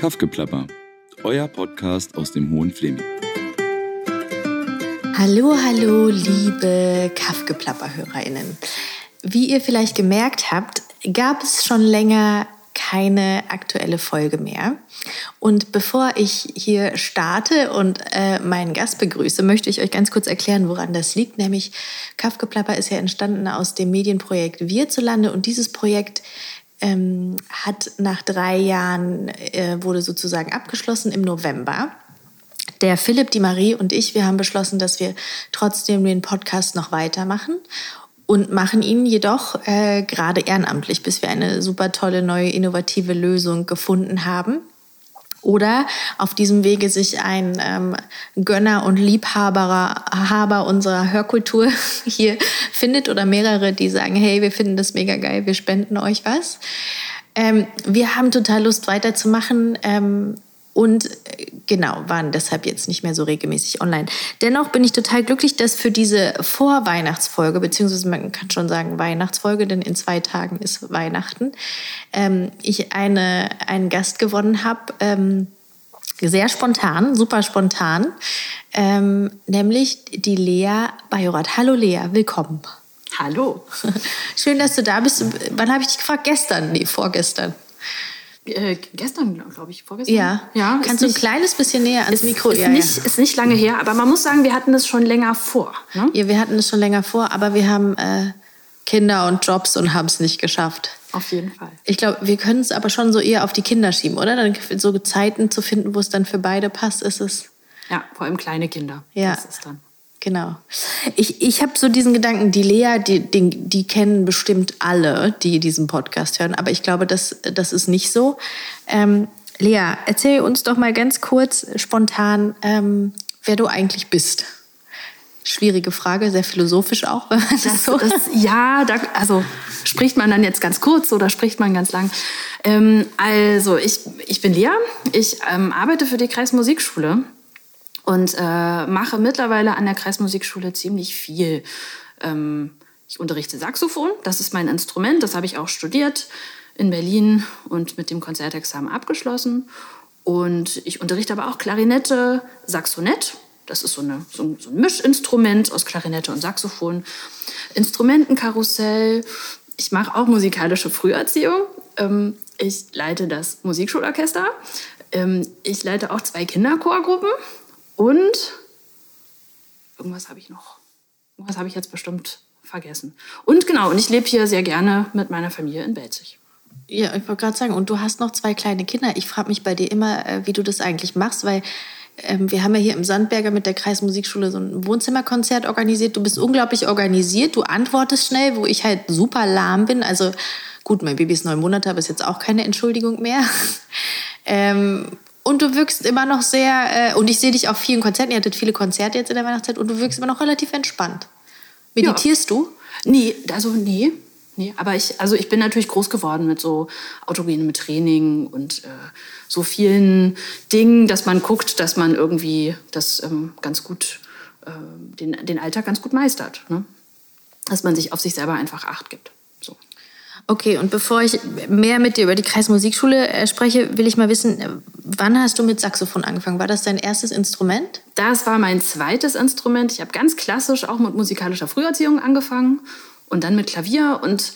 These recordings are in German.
Kaffgeplapper, euer Podcast aus dem Hohen Fleming. Hallo, hallo, liebe Kaffgeplapper-HörerInnen. Wie ihr vielleicht gemerkt habt, gab es schon länger keine aktuelle Folge mehr. Und bevor ich hier starte und äh, meinen Gast begrüße, möchte ich euch ganz kurz erklären, woran das liegt. Nämlich Kaffgeplapper ist ja entstanden aus dem Medienprojekt Wir zu Lande und dieses Projekt ähm, hat nach drei Jahren, äh, wurde sozusagen abgeschlossen im November. Der Philipp, die Marie und ich, wir haben beschlossen, dass wir trotzdem den Podcast noch weitermachen und machen ihn jedoch äh, gerade ehrenamtlich, bis wir eine super tolle neue innovative Lösung gefunden haben. Oder auf diesem Wege sich ein ähm, Gönner und Liebhaber Haber unserer Hörkultur hier findet oder mehrere, die sagen, hey, wir finden das mega geil, wir spenden euch was. Ähm, wir haben total Lust weiterzumachen. Ähm, und äh, genau, waren deshalb jetzt nicht mehr so regelmäßig online. Dennoch bin ich total glücklich, dass für diese Vorweihnachtsfolge, beziehungsweise man kann schon sagen Weihnachtsfolge, denn in zwei Tagen ist Weihnachten, ähm, ich eine, einen Gast gewonnen habe, ähm, sehr spontan, super spontan, ähm, nämlich die Lea Bajorat. Hallo Lea, willkommen. Hallo. Schön, dass du da bist. Wann habe ich dich gefragt? Gestern? Nee, vorgestern. Äh, gestern, glaube ich, vorgestern. Ja. ja Kannst du ein kleines bisschen näher ans ist, Mikro? Ist, ja, nicht, ja. ist nicht lange her, aber man muss sagen, wir hatten es schon länger vor. Ne? Ja, wir hatten es schon länger vor, aber wir haben äh, Kinder und Jobs und haben es nicht geschafft. Auf jeden Fall. Ich glaube, wir können es aber schon so eher auf die Kinder schieben, oder? Dann so Zeiten zu finden, wo es dann für beide passt, ist es. Ja, vor allem kleine Kinder. Ja. Das ist dann. Genau. Ich, ich habe so diesen Gedanken, die Lea, die, die, die kennen bestimmt alle, die diesen Podcast hören, aber ich glaube, das, das ist nicht so. Ähm, Lea, erzähl uns doch mal ganz kurz, spontan, ähm, wer du eigentlich bist. Schwierige Frage, sehr philosophisch auch, wenn man das, das so. Das, ja, da, also spricht man dann jetzt ganz kurz oder spricht man ganz lang? Ähm, also, ich, ich bin Lea, ich ähm, arbeite für die Kreismusikschule und äh, mache mittlerweile an der Kreismusikschule ziemlich viel. Ähm, ich unterrichte Saxophon, das ist mein Instrument, das habe ich auch studiert in Berlin und mit dem Konzertexamen abgeschlossen. Und ich unterrichte aber auch Klarinette, Saxonett, das ist so, eine, so, ein, so ein Mischinstrument aus Klarinette und Saxophon, Instrumentenkarussell. Ich mache auch musikalische Früherziehung. Ähm, ich leite das Musikschulorchester. Ähm, ich leite auch zwei Kinderchorgruppen. Und irgendwas habe ich noch. Irgendwas habe ich jetzt bestimmt vergessen. Und genau, und ich lebe hier sehr gerne mit meiner Familie in Belzig. Ja, ich wollte gerade sagen, und du hast noch zwei kleine Kinder. Ich frage mich bei dir immer, äh, wie du das eigentlich machst, weil ähm, wir haben ja hier im Sandberger mit der Kreismusikschule so ein Wohnzimmerkonzert organisiert. Du bist unglaublich organisiert, du antwortest schnell, wo ich halt super lahm bin. Also gut, mein Baby ist neun Monate, aber ist jetzt auch keine Entschuldigung mehr. ähm, und du wirkst immer noch sehr, äh, und ich sehe dich auf vielen Konzerten, ihr hattet viele Konzerte jetzt in der Weihnachtszeit, und du wirkst immer noch relativ entspannt. Meditierst ja. du? Nee, also nee. Nee, aber ich, also ich bin natürlich groß geworden mit so autogenem Training und äh, so vielen Dingen, dass man guckt, dass man irgendwie das ähm, ganz gut, äh, den, den Alltag ganz gut meistert. Ne? Dass man sich auf sich selber einfach Acht gibt. Okay, und bevor ich mehr mit dir über die Kreismusikschule äh, spreche, will ich mal wissen, äh, wann hast du mit Saxophon angefangen? War das dein erstes Instrument? Das war mein zweites Instrument. Ich habe ganz klassisch auch mit musikalischer Früherziehung angefangen und dann mit Klavier. Und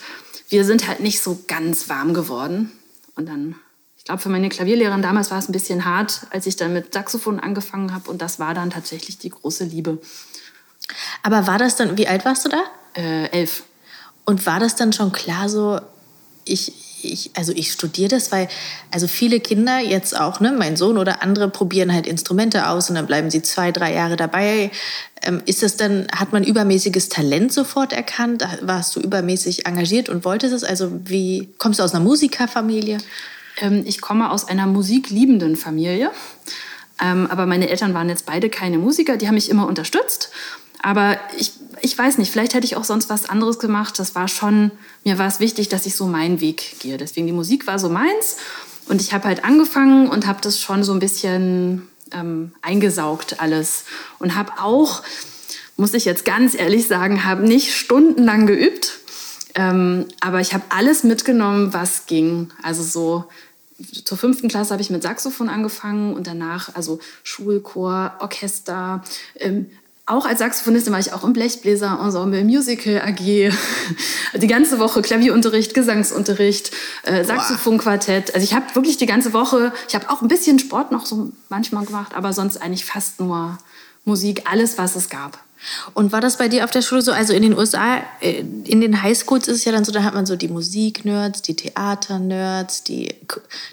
wir sind halt nicht so ganz warm geworden. Und dann, ich glaube, für meine Klavierlehrerin damals war es ein bisschen hart, als ich dann mit Saxophon angefangen habe. Und das war dann tatsächlich die große Liebe. Aber war das dann, wie alt warst du da? Äh, elf. Und war das dann schon klar so, ich, ich, also ich studiere das, weil also viele Kinder jetzt auch, ne, mein Sohn oder andere probieren halt Instrumente aus und dann bleiben sie zwei, drei Jahre dabei. Ähm, ist das dann, hat man übermäßiges Talent sofort erkannt? Warst du übermäßig engagiert und wolltest es? Also wie, kommst du aus einer Musikerfamilie? Ähm, ich komme aus einer musikliebenden Familie. Ähm, aber meine Eltern waren jetzt beide keine Musiker, die haben mich immer unterstützt. Aber ich, ich weiß nicht, vielleicht hätte ich auch sonst was anderes gemacht. Das war schon, mir war es wichtig, dass ich so meinen Weg gehe. Deswegen die Musik war so meins. Und ich habe halt angefangen und habe das schon so ein bisschen ähm, eingesaugt alles. Und habe auch, muss ich jetzt ganz ehrlich sagen, habe nicht stundenlang geübt. Ähm, aber ich habe alles mitgenommen, was ging. Also so zur fünften Klasse habe ich mit Saxophon angefangen und danach also Schulchor, Orchester. Ähm, auch als Saxophonistin war ich auch im Blechbläser-Ensemble, Musical AG, die ganze Woche Klavierunterricht, Gesangsunterricht, äh, Saxophonquartett. Also ich habe wirklich die ganze Woche, ich habe auch ein bisschen Sport noch so manchmal gemacht, aber sonst eigentlich fast nur Musik, alles, was es gab. Und war das bei dir auf der Schule so? Also in den USA, äh, in den Highschools ist es ja dann so, da hat man so die Musik-Nerds, die Theater-Nerds, die,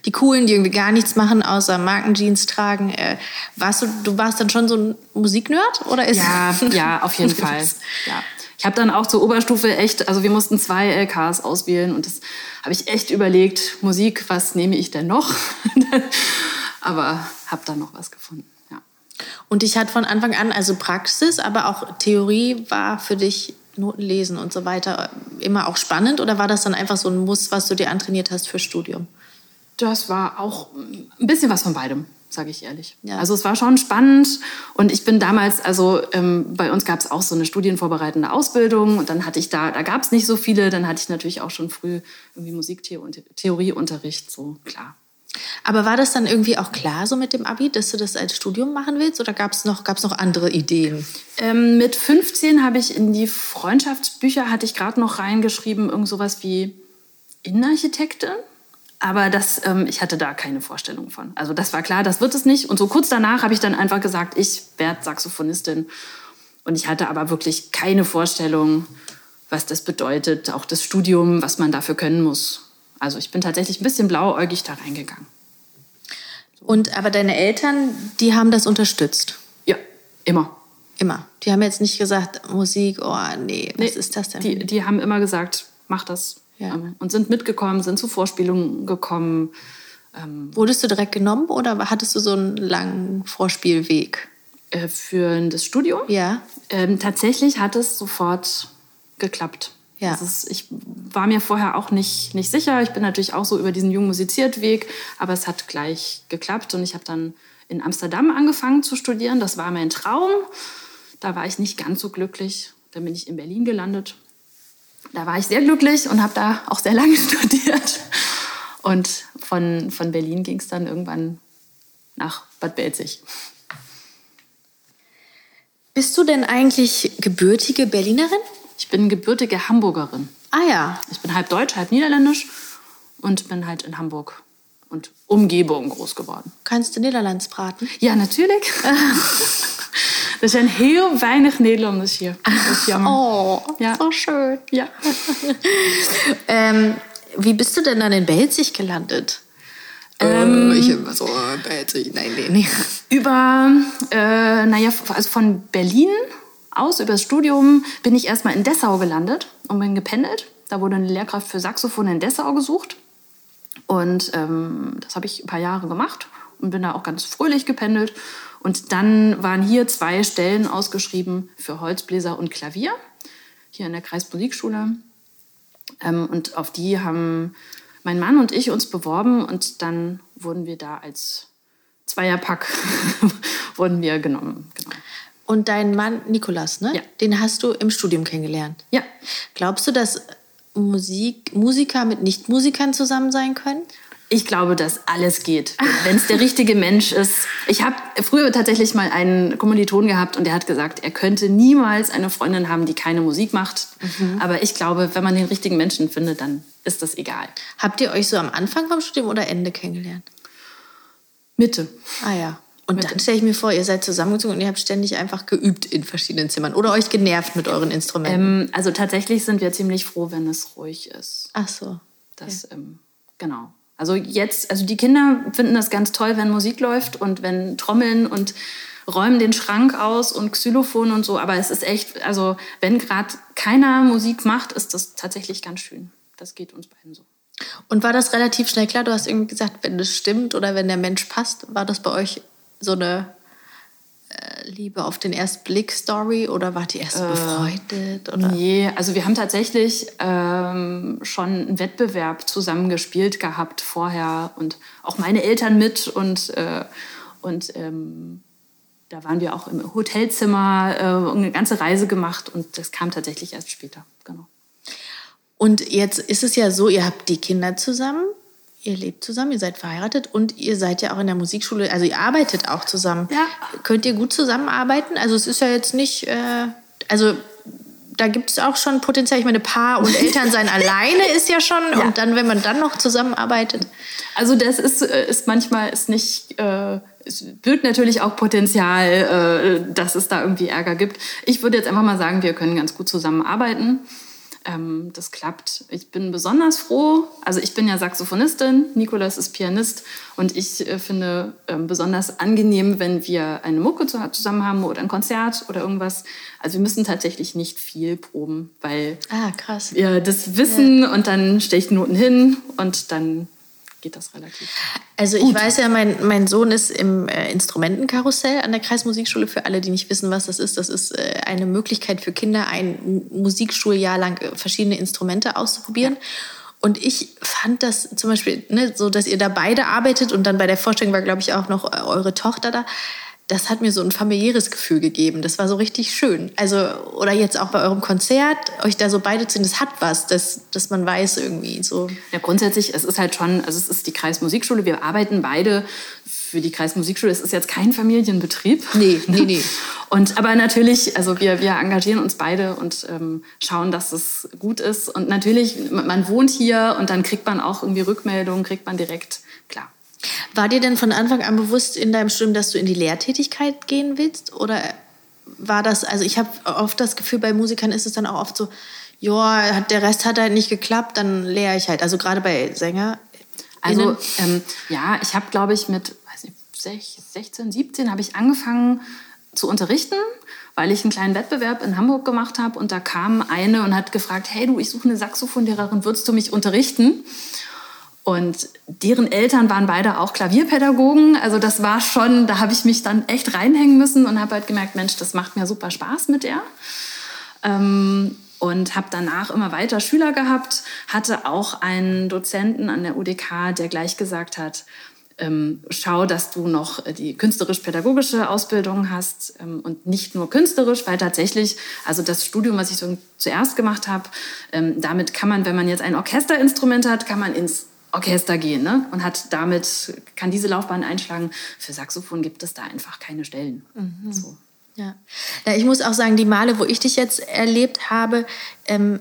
die Coolen, die irgendwie gar nichts machen, außer Markenjeans tragen. Äh, warst du, du warst dann schon so ein Musik-Nerd? Oder ist ja, ja, auf jeden Fall. Ja. Ich habe dann auch zur Oberstufe echt, also wir mussten zwei LKs auswählen und das habe ich echt überlegt, Musik, was nehme ich denn noch? Aber habe dann noch was gefunden. Und dich hat von Anfang an, also Praxis, aber auch Theorie war für dich Noten lesen und so weiter immer auch spannend oder war das dann einfach so ein Muss, was du dir antrainiert hast für Studium? Das war auch ein bisschen was von beidem, sage ich ehrlich. Ja. Also es war schon spannend und ich bin damals, also ähm, bei uns gab es auch so eine studienvorbereitende Ausbildung und dann hatte ich da, da gab es nicht so viele, dann hatte ich natürlich auch schon früh irgendwie Musiktheorieunterricht, so klar. Aber war das dann irgendwie auch klar so mit dem Abi, dass du das als Studium machen willst oder gab es noch, gab's noch andere Ideen? Ähm, mit 15 habe ich in die Freundschaftsbücher, hatte ich gerade noch reingeschrieben, irgend sowas wie Innenarchitektin. Aber das, ähm, ich hatte da keine Vorstellung von. Also das war klar, das wird es nicht. Und so kurz danach habe ich dann einfach gesagt, ich werde Saxophonistin. Und ich hatte aber wirklich keine Vorstellung, was das bedeutet, auch das Studium, was man dafür können muss. Also ich bin tatsächlich ein bisschen blauäugig da reingegangen. Und aber deine Eltern, die haben das unterstützt? Ja, immer. Immer. Die haben jetzt nicht gesagt, Musik, oh nee, was nee, ist das denn? Die, die haben immer gesagt, mach das. Ja. Ähm, und sind mitgekommen, sind zu Vorspielungen gekommen. Ähm, Wurdest du direkt genommen oder hattest du so einen langen Vorspielweg? Äh, für das Studium? Ja. Ähm, tatsächlich hat es sofort geklappt. Ja. Ist, ich war mir vorher auch nicht, nicht sicher. Ich bin natürlich auch so über diesen jungen Musiziert-Weg, aber es hat gleich geklappt und ich habe dann in Amsterdam angefangen zu studieren. Das war mein Traum. Da war ich nicht ganz so glücklich. Dann bin ich in Berlin gelandet. Da war ich sehr glücklich und habe da auch sehr lange studiert. Und von, von Berlin ging es dann irgendwann nach Bad Belzig. Bist du denn eigentlich gebürtige Berlinerin? Ich bin gebürtige Hamburgerin. Ah ja. Ich bin halb deutsch, halb niederländisch und bin halt in Hamburg und Umgebung groß geworden. Kannst du Niederlands praten? Ja, natürlich. er zijn heel weinig Nederlanders hier. Dat is jammer. Oh, ja. so schön. Ja. ähm, wie bist du denn dann in Belzig gelandet? Ähm, ich immer so, Belzig, nein, nee, nee. Über, äh, naja, also von Berlin aus, über das Studium, bin ich erstmal in Dessau gelandet und bin gependelt. Da wurde eine Lehrkraft für Saxophon in Dessau gesucht. Und ähm, das habe ich ein paar Jahre gemacht und bin da auch ganz fröhlich gependelt. Und dann waren hier zwei Stellen ausgeschrieben für Holzbläser und Klavier, hier in der Kreismusikschule. Ähm, und auf die haben mein Mann und ich uns beworben und dann wurden wir da als Zweierpack wurden wir genommen. Genau. Und dein Mann Nikolas, ne? Ja. Den hast du im Studium kennengelernt. Ja. Glaubst du, dass Musik, Musiker mit Nichtmusikern zusammen sein können? Ich glaube, dass alles geht, wenn es der richtige Mensch ist. Ich habe früher tatsächlich mal einen Kommiliton gehabt und der hat gesagt, er könnte niemals eine Freundin haben, die keine Musik macht. Mhm. Aber ich glaube, wenn man den richtigen Menschen findet, dann ist das egal. Habt ihr euch so am Anfang vom Studium oder Ende kennengelernt? Mitte. Ah ja. Und dann stelle ich mir vor, ihr seid zusammengezogen und ihr habt ständig einfach geübt in verschiedenen Zimmern oder euch genervt mit euren Instrumenten. Ähm, also tatsächlich sind wir ziemlich froh, wenn es ruhig ist. Ach so. Das, ja. ähm, genau. Also jetzt, also die Kinder finden das ganz toll, wenn Musik läuft und wenn Trommeln und räumen den Schrank aus und Xylophon und so. Aber es ist echt, also wenn gerade keiner Musik macht, ist das tatsächlich ganz schön. Das geht uns beiden so. Und war das relativ schnell klar? Du hast irgendwie gesagt, wenn das stimmt oder wenn der Mensch passt, war das bei euch so eine äh, Liebe auf den ersten Blick Story oder war die erst äh, befreundet? Oder? Nee, also wir haben tatsächlich ähm, schon einen Wettbewerb zusammengespielt gehabt vorher und auch meine Eltern mit und, äh, und ähm, da waren wir auch im Hotelzimmer, äh, eine ganze Reise gemacht und das kam tatsächlich erst später, genau. Und jetzt ist es ja so, ihr habt die Kinder zusammen, ihr lebt zusammen, ihr seid verheiratet und ihr seid ja auch in der Musikschule, also ihr arbeitet auch zusammen. Ja. Könnt ihr gut zusammenarbeiten? Also es ist ja jetzt nicht, äh, also da gibt es auch schon Potenzial. Ich meine, Paar und Eltern sein alleine ist ja schon. Ja. Und dann, wenn man dann noch zusammenarbeitet. Also das ist, äh, ist manchmal ist nicht, äh, es birgt natürlich auch Potenzial, äh, dass es da irgendwie Ärger gibt. Ich würde jetzt einfach mal sagen, wir können ganz gut zusammenarbeiten. Ähm, das klappt. Ich bin besonders froh. Also ich bin ja Saxophonistin, Nikolas ist Pianist und ich äh, finde ähm, besonders angenehm, wenn wir eine Mucke zu, zusammen haben oder ein Konzert oder irgendwas. Also wir müssen tatsächlich nicht viel proben, weil Ah, krass. wir das wissen und dann stelle ich Noten hin und dann geht das relativ. Also ich weiß ja, mein, mein Sohn ist im äh, Instrumentenkarussell an der Kreismusikschule. Für alle, die nicht wissen, was das ist, das ist äh, eine Möglichkeit für Kinder, ein Mu- Musikschuljahr lang äh, verschiedene Instrumente auszuprobieren. Und ich fand das zum Beispiel, ne, so dass ihr da beide arbeitet und dann bei der Vorstellung war, glaube ich, auch noch äh, eure Tochter da. Das hat mir so ein familiäres Gefühl gegeben. Das war so richtig schön. Also, oder jetzt auch bei eurem Konzert, euch da so beide zu sehen, das hat was, dass, dass man weiß irgendwie so. Ja, grundsätzlich, es ist halt schon, also es ist die Kreismusikschule. Wir arbeiten beide für die Kreismusikschule. Es ist jetzt kein Familienbetrieb. Nee, nee, nee. Und aber natürlich, also wir, wir engagieren uns beide und ähm, schauen, dass es gut ist. Und natürlich, man wohnt hier und dann kriegt man auch irgendwie Rückmeldungen, kriegt man direkt. War dir denn von Anfang an bewusst in deinem Studium, dass du in die Lehrtätigkeit gehen willst? Oder war das, also ich habe oft das Gefühl, bei Musikern ist es dann auch oft so, ja, der Rest hat halt nicht geklappt, dann lehre ich halt. Also gerade bei Sänger. Also ähm, ja, ich habe, glaube ich, mit weiß nicht, sech- 16, 17 habe ich angefangen zu unterrichten, weil ich einen kleinen Wettbewerb in Hamburg gemacht habe und da kam eine und hat gefragt, hey du, ich suche eine Saxophonlehrerin, würdest du mich unterrichten? Und deren Eltern waren beide auch Klavierpädagogen. Also das war schon, da habe ich mich dann echt reinhängen müssen und habe halt gemerkt, Mensch, das macht mir super Spaß mit der. Ähm, und habe danach immer weiter Schüler gehabt, hatte auch einen Dozenten an der UDK, der gleich gesagt hat, ähm, schau, dass du noch die künstlerisch-pädagogische Ausbildung hast ähm, und nicht nur künstlerisch, weil tatsächlich, also das Studium, was ich so zuerst gemacht habe, ähm, damit kann man, wenn man jetzt ein Orchesterinstrument hat, kann man ins Orchester gehen ne? und hat damit, kann diese Laufbahn einschlagen. Für Saxophon gibt es da einfach keine Stellen. So. Ja. ja, ich muss auch sagen, die Male, wo ich dich jetzt erlebt habe, ähm,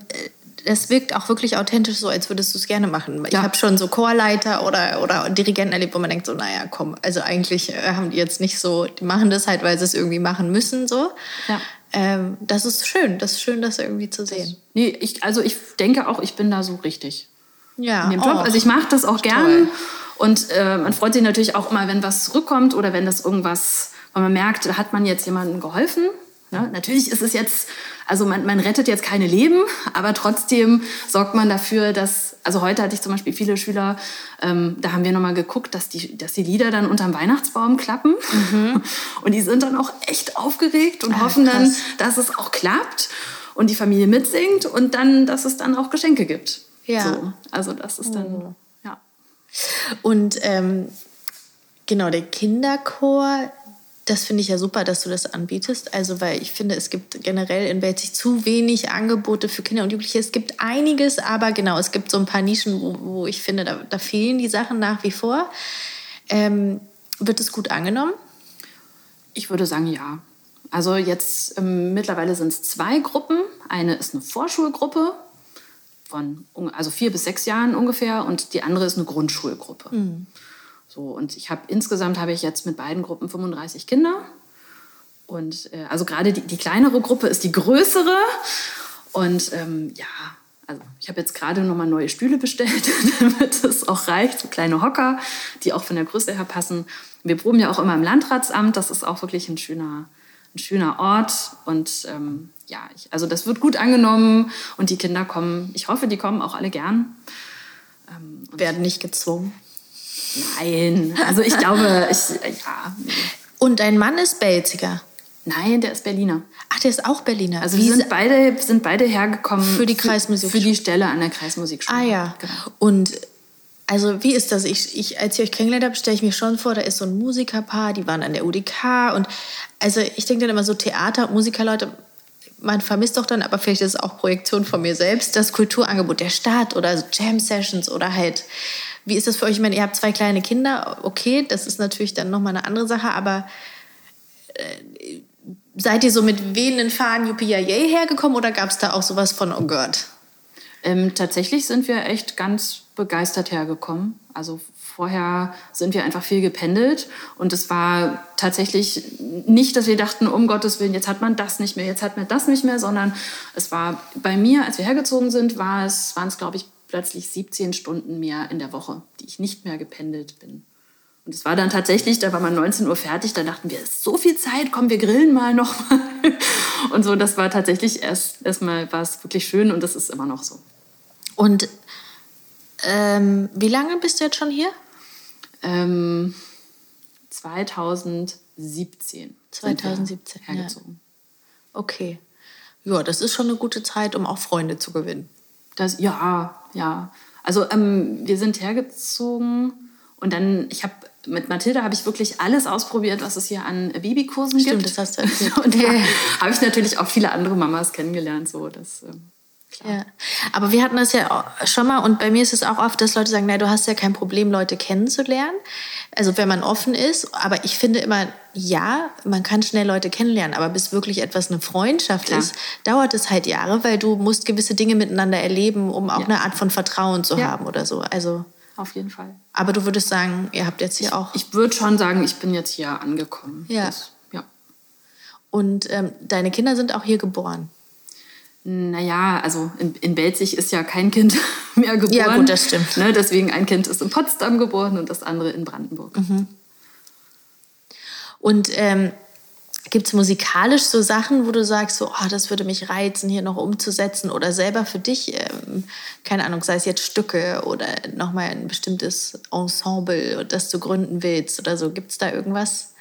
das wirkt auch wirklich authentisch so, als würdest du es gerne machen. Ich Ja. habe schon so Chorleiter oder, oder Dirigenten erlebt, wo man denkt so, naja, komm, also eigentlich äh, haben die jetzt nicht so, die machen das halt, weil sie es irgendwie machen müssen, so. Ja. Ähm, das ist schön, das ist schön, das irgendwie zu sehen. Nee, ich, also ich denke auch, ich bin da so richtig Ja, in dem Job. oh. Also ich mache das auch gern. Toll. Und äh, man freut sich natürlich auch immer, wenn was zurückkommt oder wenn das irgendwas, weil man merkt, da hat man jetzt jemandem geholfen. Ne? Natürlich ist es jetzt, also man, man rettet jetzt keine Leben, aber trotzdem sorgt man dafür, dass, also heute hatte ich zum Beispiel viele Schüler, ähm, da haben wir nochmal geguckt, dass die, dass die Lieder dann unterm Weihnachtsbaum klappen. Und die sind dann auch echt aufgeregt und Ah, hoffen dann, krass. dass es auch klappt und die Familie mitsingt und dann, dass es dann auch Geschenke gibt. Ja. So, also das ist dann, ja. Und ähm, genau, der Kinderchor, das finde ich ja super, dass du das anbietest. Also, weil ich finde, es gibt generell in Belzig zu wenig Angebote für Kinder und Jugendliche. Es gibt einiges, aber genau, es gibt so ein paar Nischen, wo, wo ich finde, da, da fehlen die Sachen nach wie vor. Ähm, wird es gut angenommen? Ich würde sagen, ja. Also jetzt ähm, mittlerweile sind es zwei Gruppen. Eine ist eine Vorschulgruppe von also vier bis sechs Jahren ungefähr und die andere ist eine Grundschulgruppe. So und ich habe insgesamt habe ich jetzt mit beiden Gruppen 35 Kinder und äh, also gerade die, die kleinere Gruppe ist die größere und ähm, ja. Also ich habe jetzt gerade nochmal neue Stühle bestellt, damit es auch reicht, so kleine Hocker, die auch von der Größe her passen. Wir proben ja auch immer im Landratsamt, das ist auch wirklich ein schöner, ein schöner Ort. Und ähm, ja, ich, also das wird gut angenommen und die Kinder kommen, ich hoffe, die kommen auch alle gern. Ähm, und Werden nicht gezwungen. nein, also ich glaube, ich, äh, ja. Und dein Mann ist Belziger. nein, der ist Berliner. Ach, der ist auch Berliner. Also Wie wir sind beide, sind beide hergekommen Für die Kreismusikschule. Für die Stelle an der Kreismusikschule. Ah ja. Genau. Und also wie ist das? Ich, ich, als ich euch kennengelernt habe, stelle ich mir schon vor, da ist so ein Musikerpaar, die waren an der UDK und also ich denke dann immer so Theater- Musikerleute, man vermisst doch dann, aber vielleicht ist es auch Projektion von mir selbst, das Kulturangebot der Stadt oder so Jam-Sessions oder halt Wie ist das für euch? Ich meine, ihr habt zwei kleine Kinder, okay, das ist natürlich dann nochmal eine andere Sache, aber äh, seid ihr so mit wehenden Fahnen Yuppie hergekommen oder gab es da auch sowas von, oh Gott? Ähm, tatsächlich sind wir echt ganz begeistert hergekommen. Also vorher sind wir einfach viel gependelt und es war tatsächlich nicht, dass wir dachten, um Gottes Willen, jetzt hat man das nicht mehr, jetzt hat man das nicht mehr, sondern es war bei mir, als wir hergezogen sind, war es, waren es, glaube ich, plötzlich 17 Stunden mehr in der Woche, die ich nicht mehr gependelt bin. Und es war dann tatsächlich, da war man 19 Uhr fertig, da dachten wir, ist so viel Zeit, komm, wir grillen mal noch mal. Und so, das war tatsächlich erst erstmal war es wirklich schön und das ist immer noch so. Und ähm, wie lange bist du jetzt schon hier? Ähm, 2017. 2017 hergezogen. Ja. Okay. Ja, das ist schon eine gute Zeit, um auch Freunde zu gewinnen. Das, ja, ja. Also ähm, wir sind hergezogen und dann, ich habe mit Mathilda habe ich wirklich alles ausprobiert, was es hier an Babykursen Stimmt, gibt. das hast du erzählt. und da habe ich natürlich auch viele andere Mamas kennengelernt. So, das, ähm, Klar. Ja. Aber wir hatten das ja schon mal und bei mir ist es auch oft, dass Leute sagen, na, du hast ja kein Problem, Leute kennenzulernen. Also wenn man offen ist. Aber ich finde immer, ja, man kann schnell Leute kennenlernen, aber bis wirklich etwas eine Freundschaft Klar. ist, dauert es halt Jahre, weil du musst gewisse Dinge miteinander erleben, um auch ja. eine Art von Vertrauen zu ja. haben oder so. Also auf jeden Fall. Aber du würdest sagen, ihr habt jetzt hier ich, auch. Ich würde schon sagen, ich bin jetzt hier angekommen. Ja. Das, ja. Und ähm, deine Kinder sind auch hier geboren. Naja, also in, in Belzig ist ja kein Kind mehr geboren. Ja, gut, das stimmt. Ne, deswegen ein Kind ist in Potsdam geboren und das andere in Brandenburg. Mhm. Und ähm, gibt es musikalisch so Sachen, wo du sagst, so, oh, das würde mich reizen, hier noch umzusetzen oder selber für dich, ähm, keine Ahnung, sei es jetzt Stücke oder nochmal ein bestimmtes Ensemble, das du gründen willst oder so. Gibt es da irgendwas?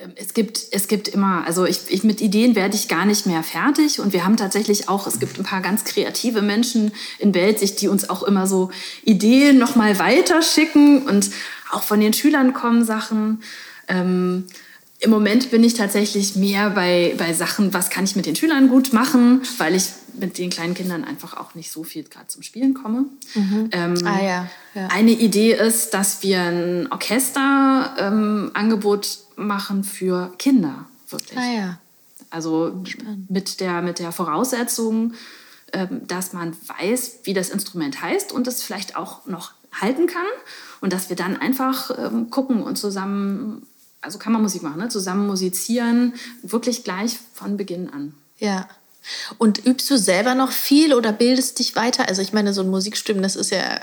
Ähm, es gibt, es gibt immer, also ich, ich, mit Ideen werde ich gar nicht mehr fertig. Und wir haben tatsächlich auch, es gibt ein paar ganz kreative Menschen in Belzig, die uns auch immer so Ideen nochmal weiterschicken. Und auch von den Schülern kommen Sachen. Ähm, Im Moment bin ich tatsächlich mehr bei, bei Sachen, was kann ich mit den Schülern gut machen, weil ich mit den kleinen Kindern einfach auch nicht so viel gerade zum Spielen komme. Mhm. Ähm, ah, ja, ja. Eine Idee ist, dass wir ein Orchesterangebot ähm, machen für Kinder, wirklich. Ah, ja. Also mit der, mit der Voraussetzung, ähm, dass man weiß, wie das Instrument heißt und es vielleicht auch noch halten kann. Und dass wir dann einfach ähm, gucken und zusammen, also Kammermusik machen, ne? zusammen musizieren, wirklich gleich von Beginn an. Ja. Und übst du selber noch viel oder bildest dich weiter? Also ich meine, so ein Musikstimmen, das ist ja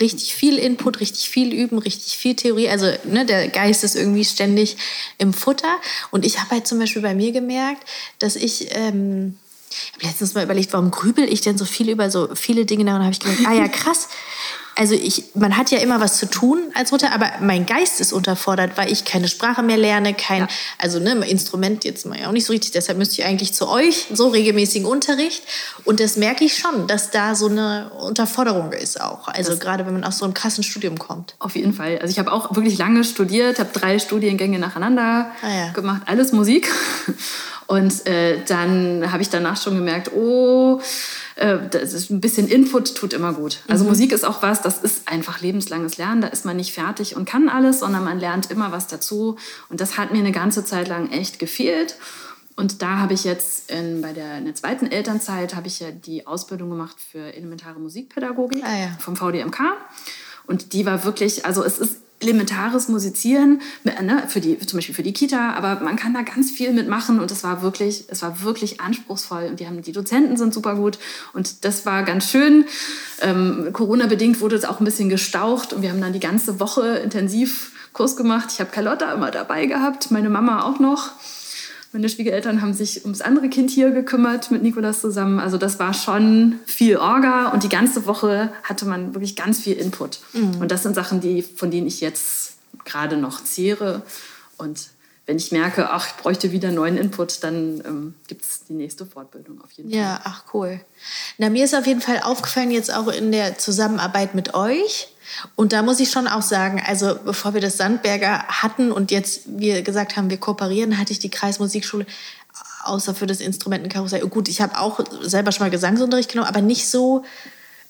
richtig viel Input, richtig viel Üben, richtig viel Theorie. Also ne, der Geist ist irgendwie ständig im Futter. Und ich habe halt zum Beispiel bei mir gemerkt, dass ich... Ähm, ich habe letztens mal überlegt, warum grübel ich denn so viel über so viele Dinge nach? Und habe ich gedacht, ah ja, krass also ich, man hat ja immer was zu tun als Mutter, aber mein Geist ist unterfordert, weil ich keine Sprache mehr lerne, kein, ja. also ne, Instrument jetzt mal auch nicht so richtig, deshalb müsste ich eigentlich zu euch so regelmäßigen Unterricht. Und das merke ich schon, dass da so eine Unterforderung ist auch. Also das gerade wenn man aus so einem krassen Studium kommt. Auf jeden Fall. Also ich habe auch wirklich lange studiert, habe drei Studiengänge nacheinander ah, ja. gemacht, alles Musik. Und äh, dann habe ich danach schon gemerkt, oh, äh, das ist ein bisschen Input tut immer gut. Also mhm. Musik ist auch was, das ist einfach lebenslanges Lernen. Da ist man nicht fertig und kann alles, sondern man lernt immer was dazu. Und das hat mir eine ganze Zeit lang echt gefehlt. Und da habe ich jetzt in, bei der, in der zweiten Elternzeit habe ich ja die Ausbildung gemacht für elementare Musikpädagogik ah, ja. vom VDMK. Und die war wirklich, also es ist elementares Musizieren, ne, für die, zum Beispiel für die Kita, aber man kann da ganz viel mitmachen und es war wirklich, es war wirklich anspruchsvoll und die haben, die Dozenten sind super gut und das war ganz schön. Ähm, Corona-bedingt wurde es auch ein bisschen gestaucht und wir haben dann die ganze Woche intensiv Kurs gemacht. Ich habe Carlotta immer dabei gehabt, meine Mama auch noch. Meine Schwiegereltern haben sich ums andere Kind hier gekümmert mit Nikolas zusammen. Also das war schon viel Orga und die ganze Woche hatte man wirklich ganz viel Input. Mhm. Und das sind Sachen, die, von denen ich jetzt gerade noch zehre. Und wenn ich merke, ach, ich bräuchte wieder neuen Input, dann ähm, gibt es die nächste Fortbildung auf jeden Fall. Ja, ach cool. Na, mir ist auf jeden Fall aufgefallen, jetzt auch in der Zusammenarbeit mit euch, und da muss ich schon auch sagen, also bevor wir das Sandberger hatten und jetzt wir gesagt haben, wir kooperieren, hatte ich die Kreismusikschule außer für das Instrumentenkarussell. Gut, ich habe auch selber schon mal Gesangsunterricht genommen, aber nicht so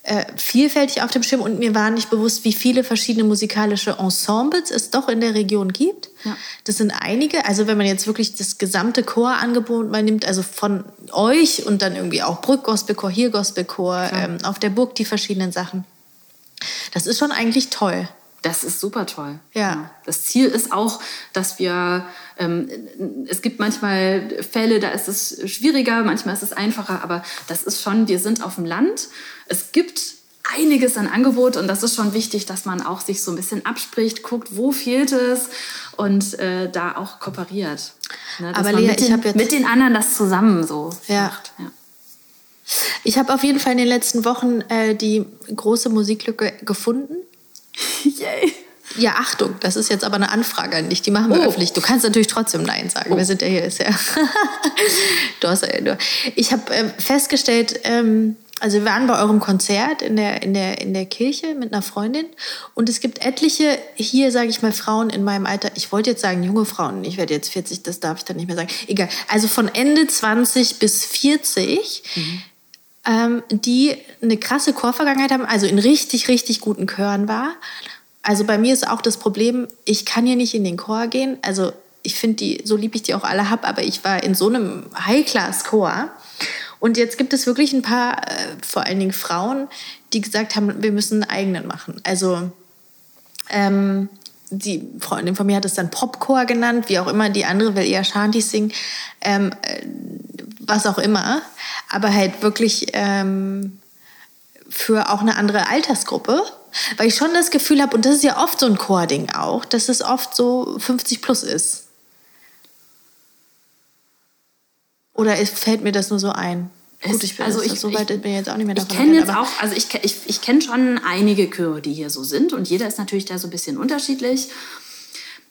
äh, vielfältig auf dem Schirm und mir war nicht bewusst, wie viele verschiedene musikalische Ensembles es doch in der Region gibt. Ja. Das sind einige. Also wenn man jetzt wirklich das gesamte Chorangebot mal nimmt, also von euch und dann irgendwie auch Brück Gospelchor, hier Gospelchor, ähm, auf der Burg die verschiedenen Sachen. Das ist schon eigentlich toll. Das ist super toll. Ja. Das Ziel ist auch, dass wir, ähm, es gibt manchmal Fälle, da ist es schwieriger, manchmal ist es einfacher, aber das ist schon, wir sind auf dem Land. Es gibt einiges an Angebot und das ist schon wichtig, dass man auch sich so ein bisschen abspricht, guckt, wo fehlt es und äh, da auch kooperiert. Ne, Aber Lea, mit, ich den, hab jetzt- mit den anderen das zusammen so Ja. macht. Ja. Ich habe auf jeden Fall in den letzten Wochen äh, die große Musiklücke gefunden. Yay. Ja, Achtung, das ist jetzt aber eine Anfrage an dich. Die machen wir Oh. öffentlich. Du kannst natürlich trotzdem Nein sagen. Wir sind ja hier. Ist ja du hast ja nur. Ich habe ähm, festgestellt, ähm, also wir waren bei eurem Konzert in der, in, der, in der Kirche mit einer Freundin und es gibt etliche hier, sage ich mal, Frauen in meinem Alter. Ich wollte jetzt sagen junge Frauen, ich werde jetzt 40, das darf ich dann nicht mehr sagen. Egal. Also von Ende 20 bis 40 ähm, die eine krasse Chorvergangenheit haben, also in richtig, richtig guten Chören war. Also bei mir ist auch das Problem, ich kann hier nicht in den Chor gehen. Also ich finde die, so lieb ich die auch alle hab, aber ich war in so einem High-Class-Chor. Und jetzt gibt es wirklich ein paar, äh, vor allen Dingen Frauen, die gesagt haben, wir müssen einen eigenen machen. Also ähm, die Freundin von mir hat es dann Popchor genannt, wie auch immer. Die andere will eher Shanties singen, ähm, äh, was auch immer. Aber halt wirklich ähm, für auch eine andere Altersgruppe. Weil ich schon das Gefühl habe, und das ist ja oft so ein Chording auch, dass es oft so 50 plus ist. Oder es fällt mir das nur so ein? Es- Gut, ich bin also ich- so weit ich- bin ich jetzt auch nicht mehr Ich davon kenne jetzt auch, also ich, ich, ich kenne schon einige Chöre, die hier so sind und jeder ist natürlich da so ein bisschen unterschiedlich.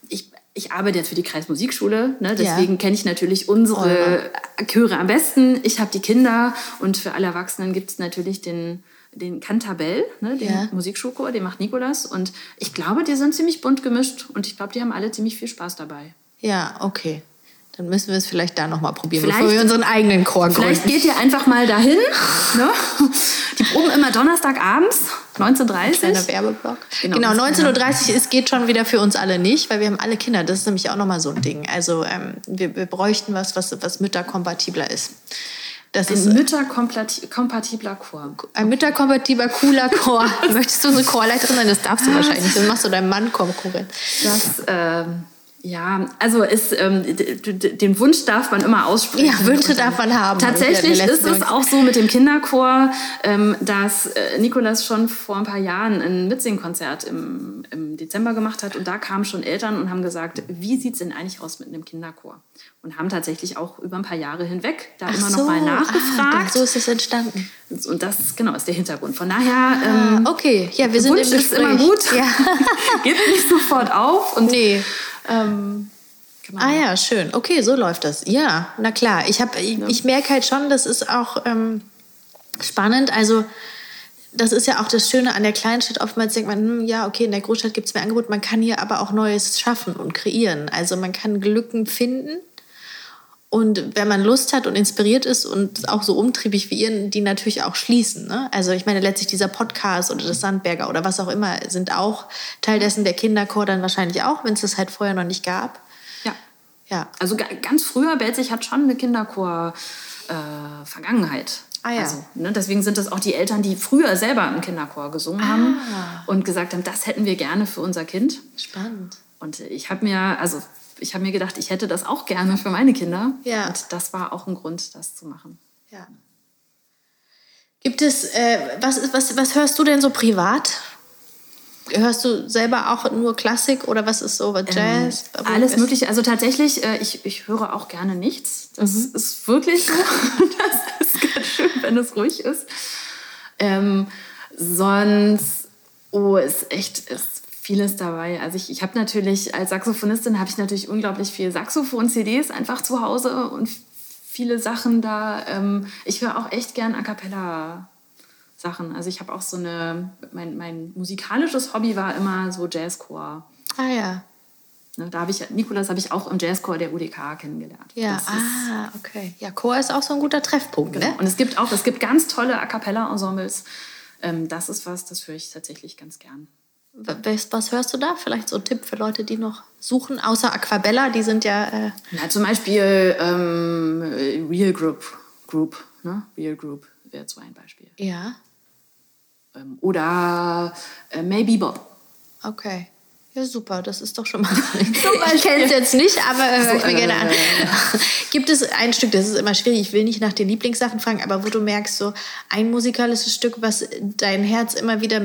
Ich, ich arbeite jetzt für die Kreismusikschule, ne, deswegen kenne ich natürlich unsere Chöre am besten. Ich habe die Kinder und für alle Erwachsenen gibt es natürlich den, den Cantabell, ne, den Ja. Musikschulchor, den macht Nikolas und ich glaube, die sind ziemlich bunt gemischt und ich glaube, die haben alle ziemlich viel Spaß dabei. Ja, okay. Dann müssen wir es vielleicht da nochmal probieren, Vielleicht- bevor wir unseren eigenen Chor Vielleicht gründen. geht ihr einfach mal dahin. Ne? Die proben immer Donnerstagabends, 19.30 Kleiner Werbeblock. Genau, Genau, das- 19.30 Uhr, es geht schon wieder für uns alle nicht, weil wir haben alle Kinder. Das ist nämlich auch nochmal so ein Ding. Also ähm, wir, wir bräuchten was, was, was mütterkompatibler ist. Das ist Ein mütterkompatibler Chor. ein mütterkompatibler, cooler Chor. Möchtest du unsere Chorleiterin sein? Das darfst du wahrscheinlich nicht. Dann machst du deinem Mann Konkurrenz. Das, ähm, ja, also ist, ähm, den Wunsch darf man immer aussprechen. Ja, Wünsche darf man haben. Tatsächlich ist es auch so mit dem Kinderchor, ähm, dass äh, Nikolas schon vor ein paar Jahren ein Mitsingkonzert im, im Dezember gemacht hat und da kamen schon Eltern und haben gesagt, wie sieht es denn eigentlich aus mit einem Kinderchor? Und haben tatsächlich auch über ein paar Jahre hinweg da immer noch mal Ah, nachgefragt. so ist es entstanden. Und das genau ist der Hintergrund. Von daher ähm, Ah, okay, ja, wir sind Wunsch im ist immer gut. Ja. Gebt nicht sofort auf. Und, nee. Ähm. Ah ja, schön. Okay, so läuft das. Ja, na klar. Ich, hab, ich, ich merke halt schon, das ist auch ähm, spannend. Also das ist ja auch das Schöne an der Kleinstadt. Oftmals denkt man, hm, ja, okay, in der Großstadt gibt es mehr Angebot. Man kann hier aber auch Neues schaffen und kreieren. Also man kann Glücken finden. Und wenn man Lust hat und inspiriert ist und auch so umtriebig wie ihr, die natürlich auch schließen. Ne? Also ich meine, letztlich dieser Podcast oder das Sandberger oder was auch immer sind auch Teil dessen der Kinderchor dann wahrscheinlich auch, wenn es das halt vorher noch nicht gab. ja. Ja, Also ga- ganz früher, Belzig hat schon eine Kinderchor-Vergangenheit. Ah ja. Also, ne, deswegen sind das auch die Eltern, die früher selber im Kinderchor gesungen haben Ah. und gesagt haben, das hätten wir gerne für unser Kind. spannend. Und ich habe mir, also ich habe mir gedacht, ich hätte das auch gerne für meine Kinder. Ja. Und das war auch ein Grund, das zu machen. Ja. Gibt es, äh, was, was, was hörst du denn so privat? Hörst du selber auch nur Klassik oder was ist so, was Jazz? Ähm, alles Mögliche. Also tatsächlich, äh, ich, ich höre auch gerne nichts. Das ist wirklich so. das ist ganz schön, wenn es ruhig ist. Ähm, sonst, oh, ist echt ist vieles dabei. Also ich, ich habe natürlich, als Saxophonistin habe ich natürlich unglaublich viel Saxophon-CDs einfach zu Hause und viele Sachen da. Ähm, ich höre auch echt gern A Cappella Sachen. Also ich habe auch so eine, mein, mein musikalisches Hobby war immer so Jazzchor. Ah ja. Ne, da habe ich, Nikolas habe ich auch im Jazzchor der UDK kennengelernt. Ja, Das ist, ah, okay. Ja, Chor ist auch so ein guter Treffpunkt, genau. ne? Und es gibt auch, es gibt ganz tolle A Cappella-Ensembles ähm, das ist was, das höre ich tatsächlich ganz gern. Was, was, hörst du da? Vielleicht so ein Tipp für Leute, die noch suchen, außer Aquabella, die sind ja. Äh Na, zum Beispiel ähm, Real Group. Group, ne? Real Group wäre so ein Beispiel. Ja. Ähm, oder äh, Maybe Bob. Okay. Ja, super, das ist doch schon mal. ich kenne es jetzt nicht, aber äh, höre ich mir gerne an. Gibt es ein Stück, das ist immer schwierig, ich will nicht nach den Lieblingssachen fragen, aber wo du merkst, so ein musikalisches Stück, was dein Herz immer wieder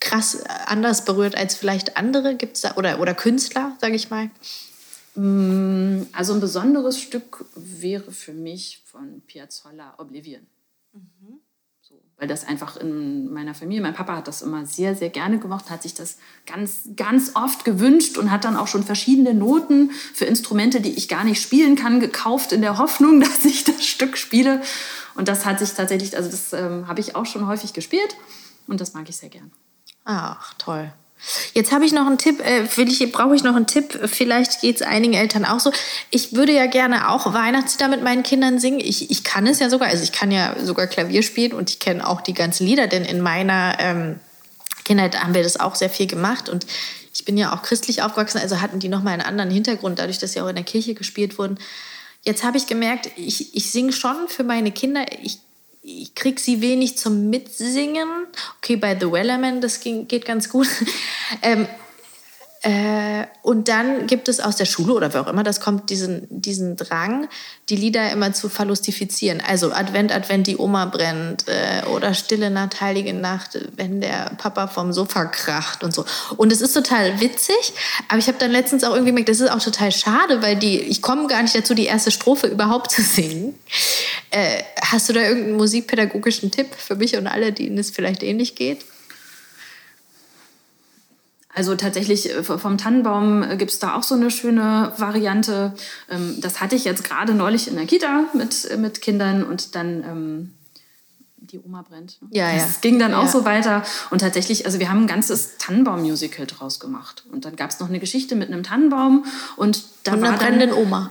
krass anders berührt als vielleicht andere? Gibt es da, oder, oder Künstler, sage ich mal? Mm, also ein besonderes Stück wäre für mich von Piazzolla Oblivion. Mhm. So, weil das einfach in meiner Familie, mein Papa hat das immer sehr, sehr gerne gemacht, hat sich das ganz, ganz oft gewünscht und hat dann auch schon verschiedene Noten für Instrumente, die ich gar nicht spielen kann, gekauft in der Hoffnung, dass ich das Stück spiele. Und das hat sich tatsächlich, also das ähm, habe ich auch schon häufig gespielt und das mag ich sehr gern. Ach, toll. Jetzt habe ich noch einen Tipp, äh, ich, brauche ich noch einen Tipp, vielleicht geht es einigen Eltern auch so. Ich würde ja gerne auch Weihnachtslieder mit meinen Kindern singen. Ich, ich kann es ja sogar, also ich kann ja sogar Klavier spielen und ich kenne auch die ganzen Lieder, denn in meiner ähm, Kindheit haben wir das auch sehr viel gemacht und ich bin ja auch christlich aufgewachsen, also hatten die nochmal einen anderen Hintergrund, dadurch, dass sie auch in der Kirche gespielt wurden. Jetzt habe ich gemerkt, ich, ich singe schon für meine Kinder. Ich ich krieg sie wenig zum Mitsingen. Okay, bei The Wellerman, das ging, geht ganz gut. ähm, äh, und dann gibt es aus der Schule oder wer auch immer, das kommt diesen, diesen Drang, die Lieder immer zu verlustifizieren. Also Advent, Advent, die Oma brennt äh, oder Stille Nacht, Heilige Nacht, wenn der Papa vom Sofa kracht und so. Und es ist total witzig, aber ich habe dann letztens auch irgendwie gemerkt, das ist auch total schade, weil die, ich komme gar nicht dazu, die erste Strophe überhaupt zu singen. Äh, hast du da irgendeinen musikpädagogischen Tipp für mich und alle, denen es vielleicht ähnlich geht? Also tatsächlich äh, vom Tannenbaum äh, gibt es da auch so eine schöne Variante. Ähm, das hatte ich jetzt gerade neulich in der Kita mit, äh, mit Kindern und dann ähm, die Oma brennt. Ne? Ja, das ja. ging dann auch ja. so weiter. Und tatsächlich, also wir haben ein ganzes Tannenbaum-Musical draus gemacht. Und dann gab es noch eine Geschichte mit einem Tannenbaum und da und war einer brennenden Oma.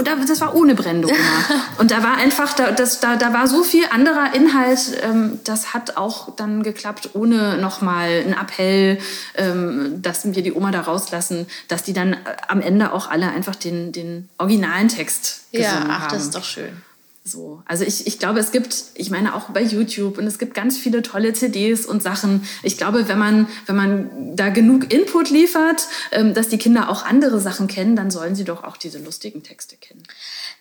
Und das war ohne brennende Oma. und da war einfach, da, das, da, da war so viel anderer Inhalt, ähm, das hat auch dann geklappt, ohne nochmal einen Appell, ähm, dass wir die Oma da rauslassen, dass die dann am Ende auch alle einfach den, den originalen Text gesungen ja, ach, haben. das ist doch schön. So, also ich, ich glaube, es gibt, ich meine auch bei YouTube und es gibt ganz viele tolle CDs und Sachen. Ich glaube, wenn man, wenn man da genug Input liefert, ähm, dass die Kinder auch andere Sachen kennen, dann sollen sie doch auch diese lustigen Texte kennen.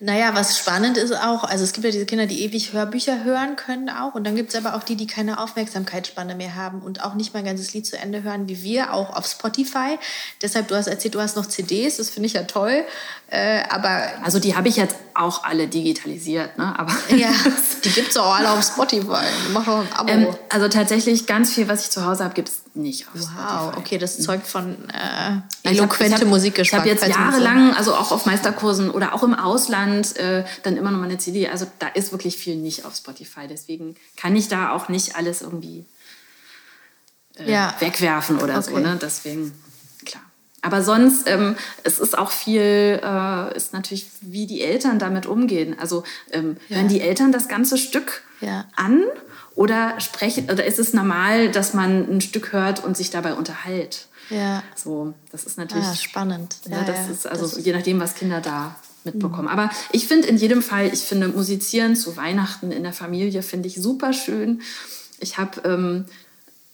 Naja, was spannend ist auch, also es gibt ja diese Kinder, die ewig Hörbücher hören können auch. Und dann gibt es aber auch die, die keine Aufmerksamkeitsspanne mehr haben und auch nicht mal ein ganzes Lied zu Ende hören, wie wir, auch auf Spotify. Deshalb, du hast erzählt, du hast noch CDs, das finde ich ja toll. Äh, aber also die habe ich jetzt auch alle digitalisiert, ne? Aber ja, die gibt es auch alle auf Spotify. Mach doch ein Abo. Ähm, also tatsächlich ganz viel, was ich zu Hause habe, gibt es nicht auf wow, Spotify. okay, das Mhm. zeugt von äh, eloquente Musikgeschmack. Ich habe jetzt man so- jahrelang, also auch auf Meisterkursen oder auch im Ausland, äh, dann immer noch mal eine CD. Also da ist wirklich viel nicht auf Spotify. Deswegen kann ich da auch nicht alles irgendwie äh, Ja. wegwerfen oder so. Okay. Ne? Deswegen. Aber sonst, ähm, es ist auch viel, äh, ist natürlich, wie die Eltern damit umgehen. Also ähm, Ja. hören die Eltern das ganze Stück Ja. an oder sprechen, oder ist es normal, dass man ein Stück hört und sich dabei unterhält? Ja, So, das ist natürlich ah, spannend. ja, das ist also das je nachdem, was Kinder da mitbekommen. Aber ich finde in jedem Fall, ich finde Musizieren zu Weihnachten in der Familie finde ich super schön. Ich habe ähm,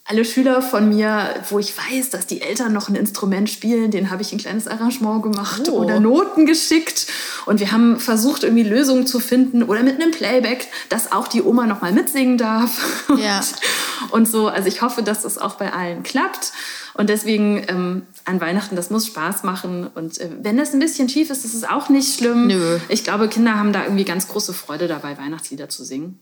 alle Schüler von mir, wo ich weiß, dass die Eltern noch ein Instrument spielen, denen habe ich ein kleines Arrangement gemacht Oh. oder Noten geschickt. Und wir haben versucht, irgendwie Lösungen zu finden oder mit einem Playback, dass auch die Oma noch mal mitsingen darf. Ja. Und so, also ich hoffe, dass das auch bei allen klappt. Und deswegen ähm, an Weihnachten, das muss Spaß machen. Und äh, wenn das ein bisschen schief ist, ist es auch nicht schlimm. Nö. Ich glaube, Kinder haben da irgendwie ganz große Freude dabei, Weihnachtslieder zu singen.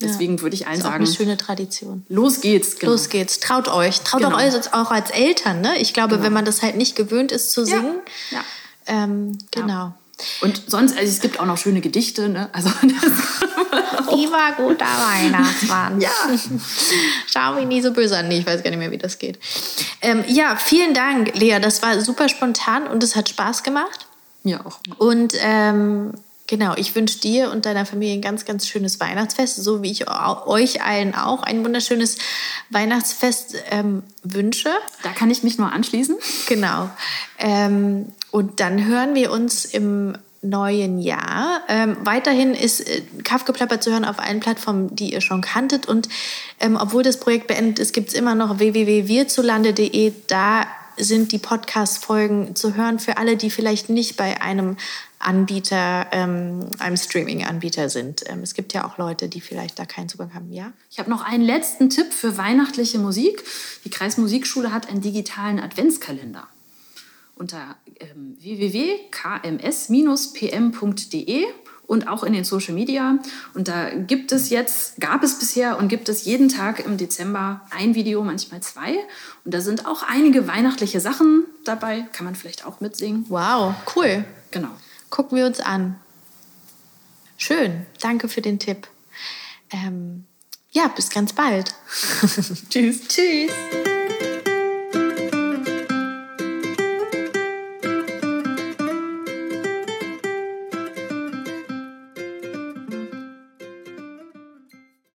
Deswegen würde ich allen ist auch sagen, eine schöne Tradition. los geht's. genau. Los geht's, traut euch. Traut Genau. auch, euch auch als Eltern. Ne? Ich glaube, wenn man das halt nicht gewöhnt ist zu Ja. singen, Ja. ähm, genau. Und sonst, also es gibt auch noch schöne Gedichte. Ne? Also Lieber guter Weihnachtsmann. ja. Schau mich nie so böse an. Nee, ich weiß gar nicht mehr, wie das geht. Ähm, ja, vielen Dank, Lea. Das war super spontan und es hat Spaß gemacht. Mir auch. Und ähm, Genau, ich wünsche dir und deiner Familie ein ganz, ganz schönes Weihnachtsfest, so wie ich euch allen auch ein wunderschönes Weihnachtsfest ähm, wünsche. Da kann ich mich nur anschließen. Genau. Ähm, und dann hören wir uns im neuen Jahr. Ähm, weiterhin ist äh, Kaffgeplapper zu hören auf allen Plattformen, die ihr schon kanntet. Und ähm, obwohl das Projekt beendet ist, gibt es immer noch www.wirzulande.de. Da sind die Podcast-Folgen zu hören für alle, die vielleicht nicht bei einem Anbieter, ähm, einem Streaming-Anbieter sind. Ähm, es gibt ja auch Leute, die vielleicht da keinen Zugang haben, ja? Ich habe noch einen letzten Tipp für weihnachtliche Musik. Die Kreismusikschule hat einen digitalen Adventskalender. Unter ähm, www.kms-pm.de und auch in den Social Media. Und da gibt es jetzt, gab es bisher und gibt es jeden Tag im Dezember ein Video, manchmal zwei. Und da sind auch einige weihnachtliche Sachen dabei. Kann man vielleicht auch mitsingen. Wow, cool. Genau. Gucken wir uns an. Schön. Danke für den Tipp. Ähm, ja, bis ganz bald. Tschüss. Tschüss.